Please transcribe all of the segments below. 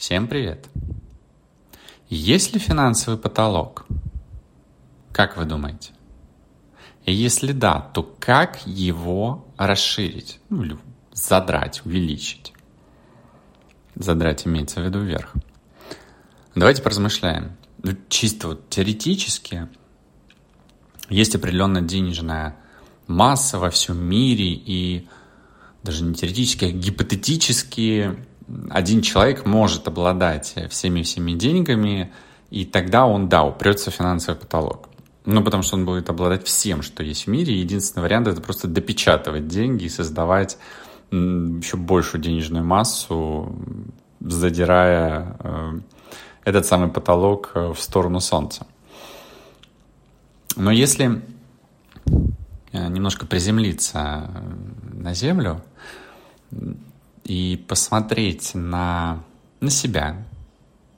Всем привет! Есть ли финансовый потолок? Как вы думаете? И если да, то как его расширить? Ну, или задрать, увеличить? Задрать имеется в виду вверх. Давайте поразмышляем. Ну, чисто вот теоретически есть определенная денежная масса во всем мире и даже не теоретически, а гипотетически один человек может обладать всеми-всеми деньгами, и тогда он, да, упрется в финансовый потолок. Ну, потому что он будет обладать всем, что есть в мире. Единственный вариант – это просто допечатывать деньги и создавать еще большую денежную массу, задирая э, этот самый потолок э, в сторону Солнца. Но если э, немножко приземлиться на Землю, и посмотреть на, на себя,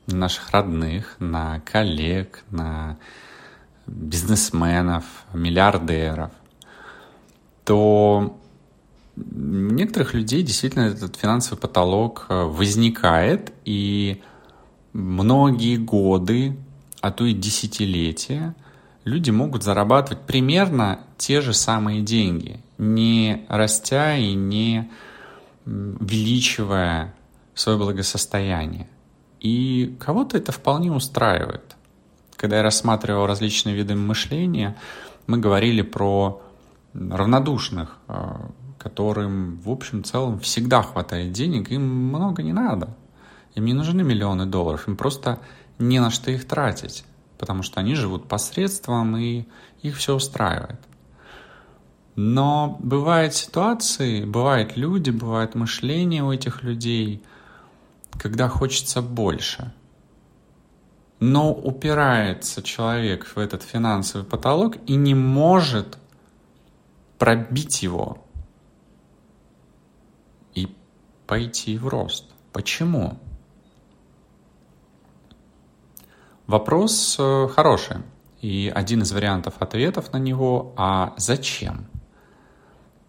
на наших родных, на коллег, на бизнесменов, миллиардеров, то у некоторых людей действительно этот финансовый потолок э, возникает, и многие годы, а то и десятилетия люди могут зарабатывать примерно те же самые деньги, не растя и не увеличивая свое благосостояние. И кого-то это вполне устраивает. Когда я рассматривал различные виды мышления, мы говорили про равнодушных, а, которым, в общем целом, всегда хватает денег, им много не надо. Им не нужны миллионы долларов, им просто не на что их тратить, потому что они живут посредством, и их все устраивает. Но бывают ситуации, бывают люди, бывает мышление у этих людей, когда хочется больше. Но упирается человек в этот финансовый потолок и не может пробить его и пойти в рост. Почему? Вопрос э, хороший. И один из вариантов ответов на него, а зачем?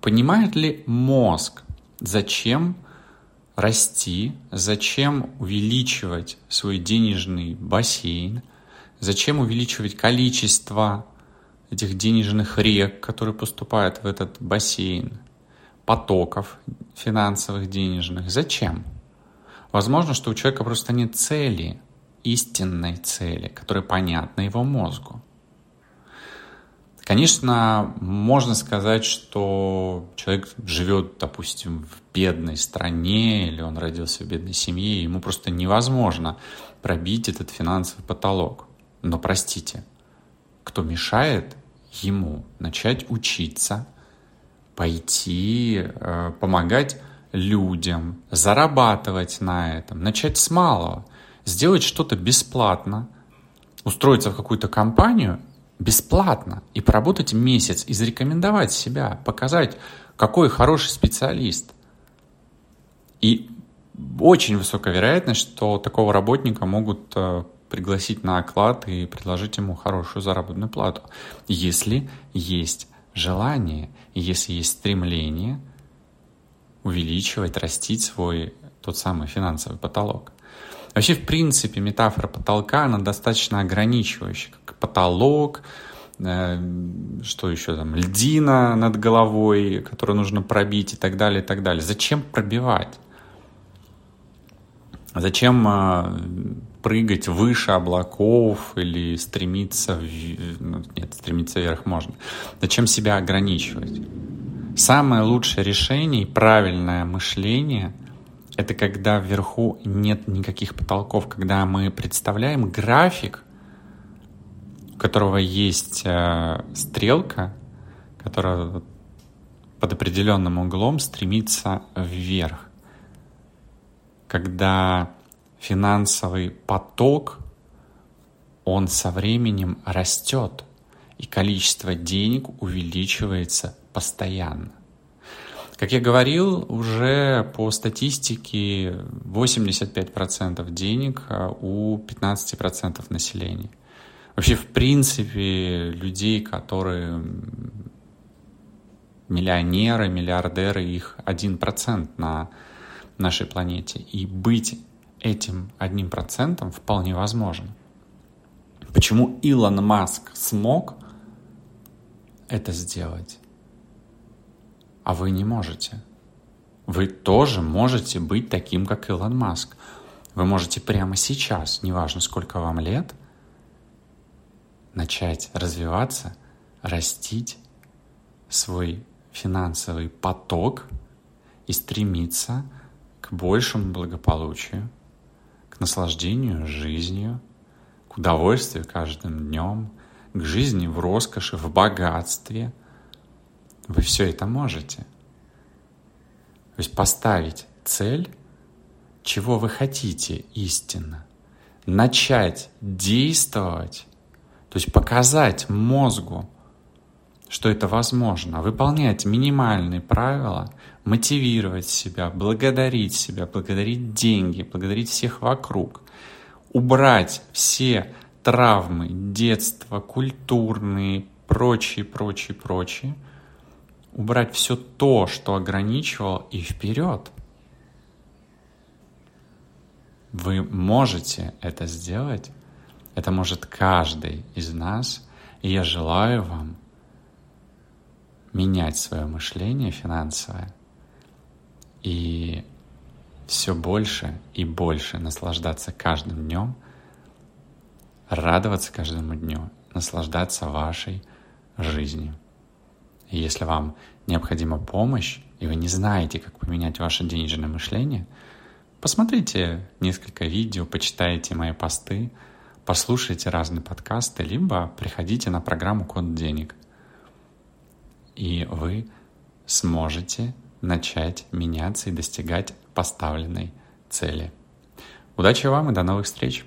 Понимает ли мозг, зачем расти, зачем увеличивать свой денежный бассейн, зачем увеличивать количество этих денежных рек, которые поступают в этот бассейн, потоков финансовых, денежных. Зачем? Возможно, что у человека просто нет цели, истинной цели, которая понятна его мозгу. Конечно, можно сказать, что человек живет, допустим, в бедной стране или он родился в бедной семье, и ему просто невозможно пробить этот финансовый потолок. Но простите, кто мешает ему начать учиться, пойти э, помогать людям, зарабатывать на этом, начать с малого, сделать что-то бесплатно, устроиться в какую-то компанию бесплатно и поработать месяц и зарекомендовать себя, показать, какой хороший специалист. И очень высокая вероятность, что такого работника могут э, пригласить на оклад и предложить ему хорошую заработную плату, если есть желание, если есть стремление увеличивать, растить свой тот самый финансовый потолок. Вообще, в принципе, метафора потолка, она достаточно ограничивающая. Потолок, э, что еще там, льдина над головой, которую нужно пробить и так далее, и так далее. Зачем пробивать? Зачем э, прыгать выше облаков или стремиться, в... ну, нет, стремиться вверх можно. Зачем себя ограничивать? Самое лучшее решение и правильное мышление это когда вверху нет никаких потолков, когда мы представляем график, у которого есть э, стрелка, которая под определенным углом стремится вверх. Когда финансовый поток, он со временем растет, и количество денег увеличивается постоянно. Как я говорил, уже по статистике 85% денег а, у 15% населения. Вообще, в принципе, людей, которые миллионеры, миллиардеры, их 1% на нашей планете. И быть этим одним процентом вполне возможен. Почему Илон Маск смог это сделать, а вы не можете? Вы тоже можете быть таким, как Илон Маск. Вы можете прямо сейчас, неважно сколько вам лет, начать развиваться, растить свой финансовый поток и стремиться к большему благополучию, к наслаждению жизнью, к удовольствию каждым днем, к жизни в роскоши, в богатстве. Вы все это можете. То есть поставить цель, чего вы хотите истинно, начать действовать, то есть показать мозгу, что это возможно, выполнять минимальные правила, мотивировать себя, благодарить себя, благодарить деньги, благодарить всех вокруг, убрать все травмы детства, культурные, прочие, прочие, прочие, убрать все то, что ограничивал, и вперед. Вы можете это сделать, это может каждый из нас, и я желаю вам менять свое мышление финансовое и все больше и больше наслаждаться каждым днем, радоваться каждому дню, наслаждаться вашей жизнью. И если вам необходима помощь, и вы не знаете, как поменять ваше денежное мышление, посмотрите несколько видео, почитайте мои посты, послушайте разные подкасты, либо приходите на программу «Код денег» и вы сможете начать меняться и достигать поставленной цели. Удачи вам и до новых встреч!